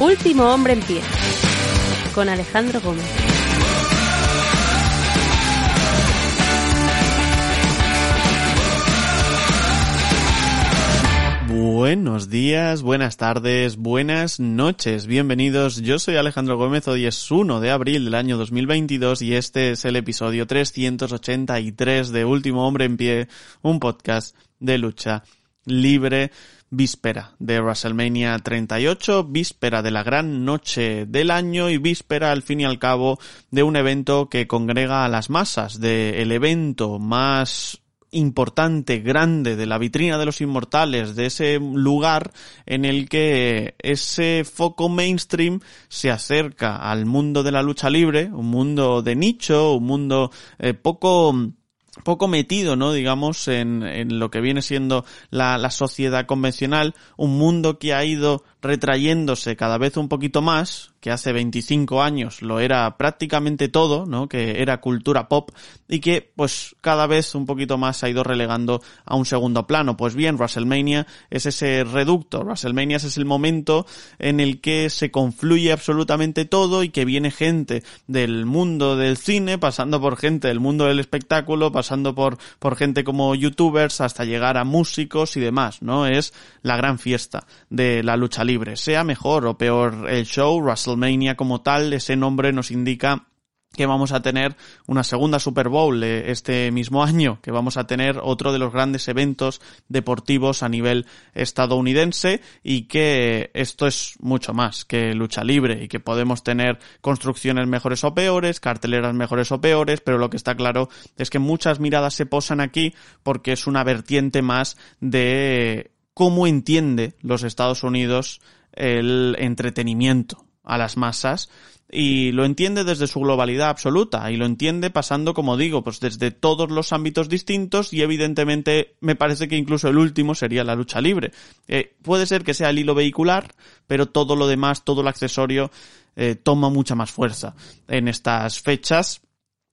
Último hombre en pie. Con Alejandro Gómez. Buenos días, buenas tardes, buenas noches, bienvenidos. Yo soy Alejandro Gómez, hoy es 1 de abril del año 2022 y este es el episodio 383 de Último Hombre en Pie, un podcast de lucha libre víspera de WrestleMania 38, víspera de la gran noche del año y víspera al fin y al cabo de un evento que congrega a las masas, de el evento más importante, grande de la vitrina de los inmortales, de ese lugar en el que ese foco mainstream se acerca al mundo de la lucha libre, un mundo de nicho, un mundo eh, poco poco metido, ¿no? Digamos, en, en lo que viene siendo la, la sociedad convencional, un mundo que ha ido retrayéndose cada vez un poquito más, que hace 25 años lo era prácticamente todo, ¿no? Que era cultura pop y que pues cada vez un poquito más se ha ido relegando a un segundo plano. Pues bien, WrestleMania es ese reducto, WrestleMania es el momento en el que se confluye absolutamente todo y que viene gente del mundo del cine, pasando por gente del mundo del espectáculo, pasando por, por gente como youtubers hasta llegar a músicos y demás, ¿no? Es la gran fiesta de la lucha libre. Sea mejor o peor el show, como tal, ese nombre nos indica que vamos a tener una segunda Super Bowl este mismo año, que vamos a tener otro de los grandes eventos deportivos a nivel estadounidense y que esto es mucho más que lucha libre y que podemos tener construcciones mejores o peores, carteleras mejores o peores, pero lo que está claro es que muchas miradas se posan aquí porque es una vertiente más de cómo entiende los Estados Unidos el entretenimiento a las masas y lo entiende desde su globalidad absoluta y lo entiende pasando, como digo, pues desde todos los ámbitos distintos y evidentemente me parece que incluso el último sería la lucha libre. Eh, puede ser que sea el hilo vehicular, pero todo lo demás, todo lo accesorio eh, toma mucha más fuerza en estas fechas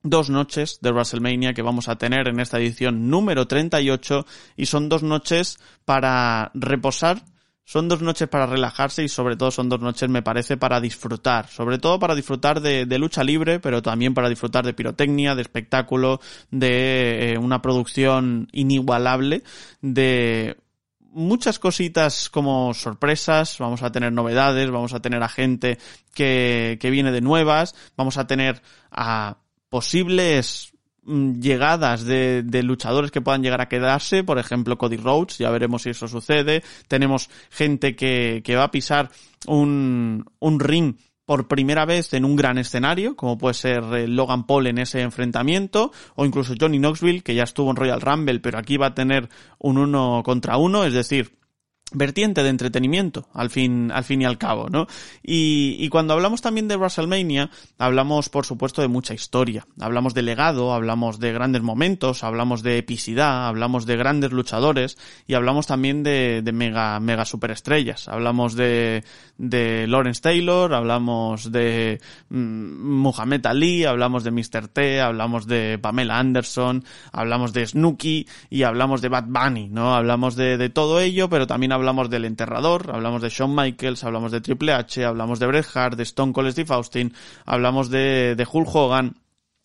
dos noches de WrestleMania que vamos a tener en esta edición número 38 y son dos noches para reposar, son dos noches para relajarse y sobre todo son dos noches me parece para disfrutar, sobre todo para disfrutar de, de lucha libre, pero también para disfrutar de pirotecnia, de espectáculo, de eh, una producción inigualable, de muchas cositas como sorpresas, vamos a tener novedades, vamos a tener a gente que, que viene de nuevas, vamos a tener a posibles llegadas de, de, luchadores que puedan llegar a quedarse, por ejemplo Cody Rhodes, ya veremos si eso sucede, tenemos gente que, que va a pisar un, un ring por primera vez en un gran escenario, como puede ser Logan Paul en ese enfrentamiento, o incluso Johnny Knoxville, que ya estuvo en Royal Rumble, pero aquí va a tener un uno contra uno, es decir, vertiente de entretenimiento al fin al fin y al cabo no y, cuando hablamos también de WrestleMania hablamos por supuesto de mucha historia. Hablamos de legado hablamos de grandes momentos hablamos de epicidad hablamos de grandes luchadores y hablamos también de, de mega mega superestrellas. Hablamos de de Lawrence Taylor hablamos de mm, Muhammad Ali hablamos de Mr. T hablamos de Pamela Anderson hablamos de Snooki y hablamos de Bad Bunny no hablamos de, de todo ello pero también hablamos del enterrador, hablamos de Shawn Michaels, hablamos de Triple H, hablamos de Bret Hart, de Stone Cold Steve Austin, hablamos de, de Hulk Hogan,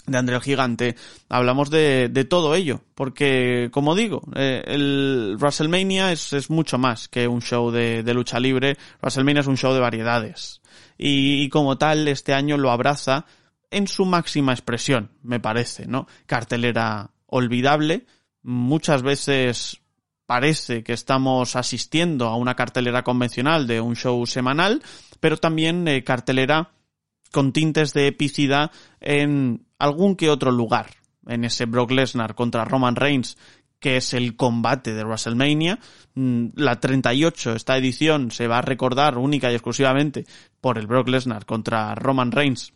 de André el Gigante, hablamos de, de todo ello, porque como digo, eh, el WrestleMania es, es mucho más que un show de, de, lucha libre, WrestleMania es un show de variedades, y, y como tal este año lo abraza en su máxima expresión, me parece, ¿no? Cartelera olvidable, muchas veces parece que estamos asistiendo a una cartelera convencional de un show semanal, pero también eh, cartelera con tintes de epicidad en algún que otro lugar. En ese Brock Lesnar contra Roman Reigns, que es el combate de WrestleMania. Mm, la 38, esta edición, se va a recordar única y exclusivamente por el Brock Lesnar contra Roman Reigns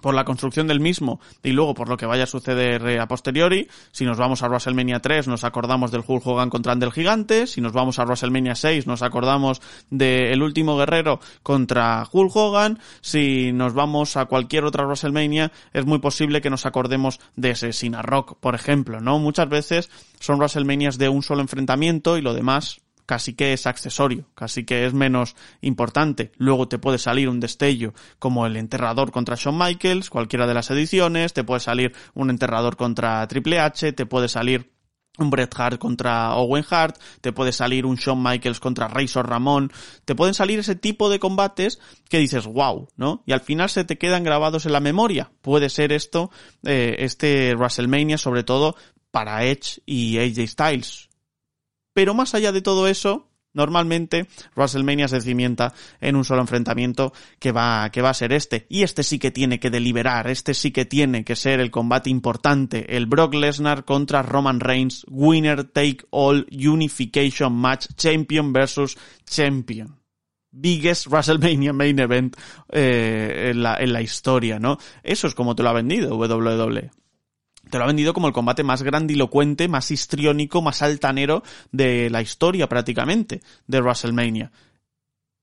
por la construcción del mismo y luego por lo que vaya a suceder eh, a posteriori. Si nos vamos a WrestleMania 3 nos acordamos del Hulk Hogan contra Andel Gigante, si nos vamos a WrestleMania 6 nos acordamos del El Último Guerrero contra Hulk Hogan, si nos vamos a cualquier otra WrestleMania es muy posible que nos acordemos de ese Sina Rock, por ejemplo, ¿no? Muchas veces son WrestleManias de un solo enfrentamiento y lo demás casi que es accesorio, casi que es menos importante. Luego te puede salir un destello como el enterrador contra Shawn Michaels, cualquiera de las ediciones, te puede salir un enterrador contra Triple H, te puede salir un Bret Hart contra Owen Hart, te puede salir un Shawn Michaels contra Razor Ramón, te pueden salir ese tipo de combates que dices wow, ¿no? Y al final se te quedan grabados en la memoria. Puede ser esto, eh, este WrestleMania sobre todo para Edge y AJ Styles. Pero más allá de todo eso, Normalmente WrestleMania se cimienta en un solo enfrentamiento que va, que va a ser este. Y este sí que tiene que deliberar, este sí que tiene que ser el combate importante. El Brock Lesnar contra Roman Reigns, winner take all unification match, champion versus champion. Biggest WrestleMania main event eh, en, la, en la historia, ¿no? Eso es como te lo ha vendido WWE te lo ha vendido como el combate más grandilocuente, más histriónico, más altanero de la historia prácticamente de WrestleMania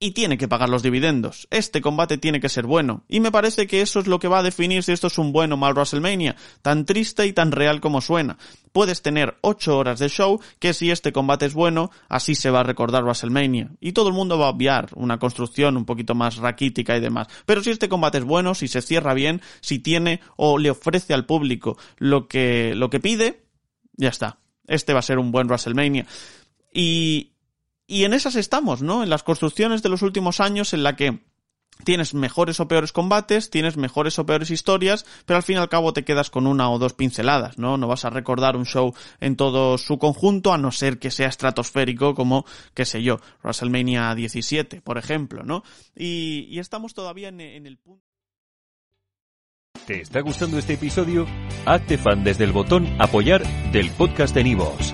y tiene que pagar los dividendos. Este combate tiene que ser bueno. Y me parece que eso es lo que va a definir si esto es un buen o mal WrestleMania. Tan triste y tan real como suena. Puedes tener 8 horas de show que si este combate es bueno, así se va a recordar WrestleMania. Y todo el mundo va a obviar una construcción un poquito más raquítica y demás. Pero si este combate es bueno, si se cierra bien, si tiene o le ofrece al público lo que, lo que pide, ya está. Este va a ser un buen WrestleMania. Y, y en esas estamos, ¿no? En las construcciones de los últimos años en la que tienes mejores o peores combates, tienes mejores o peores historias, pero al fin y al cabo te quedas con una o dos pinceladas, ¿no? No vas a recordar un show en todo su conjunto, a no ser que sea estratosférico como, qué sé yo, WrestleMania 17, por ejemplo, ¿no? Y, estamos todavía en, en el punto... ¿Te está gustando este episodio? Hazte fan desde el botón apoyar del podcast de Nivos.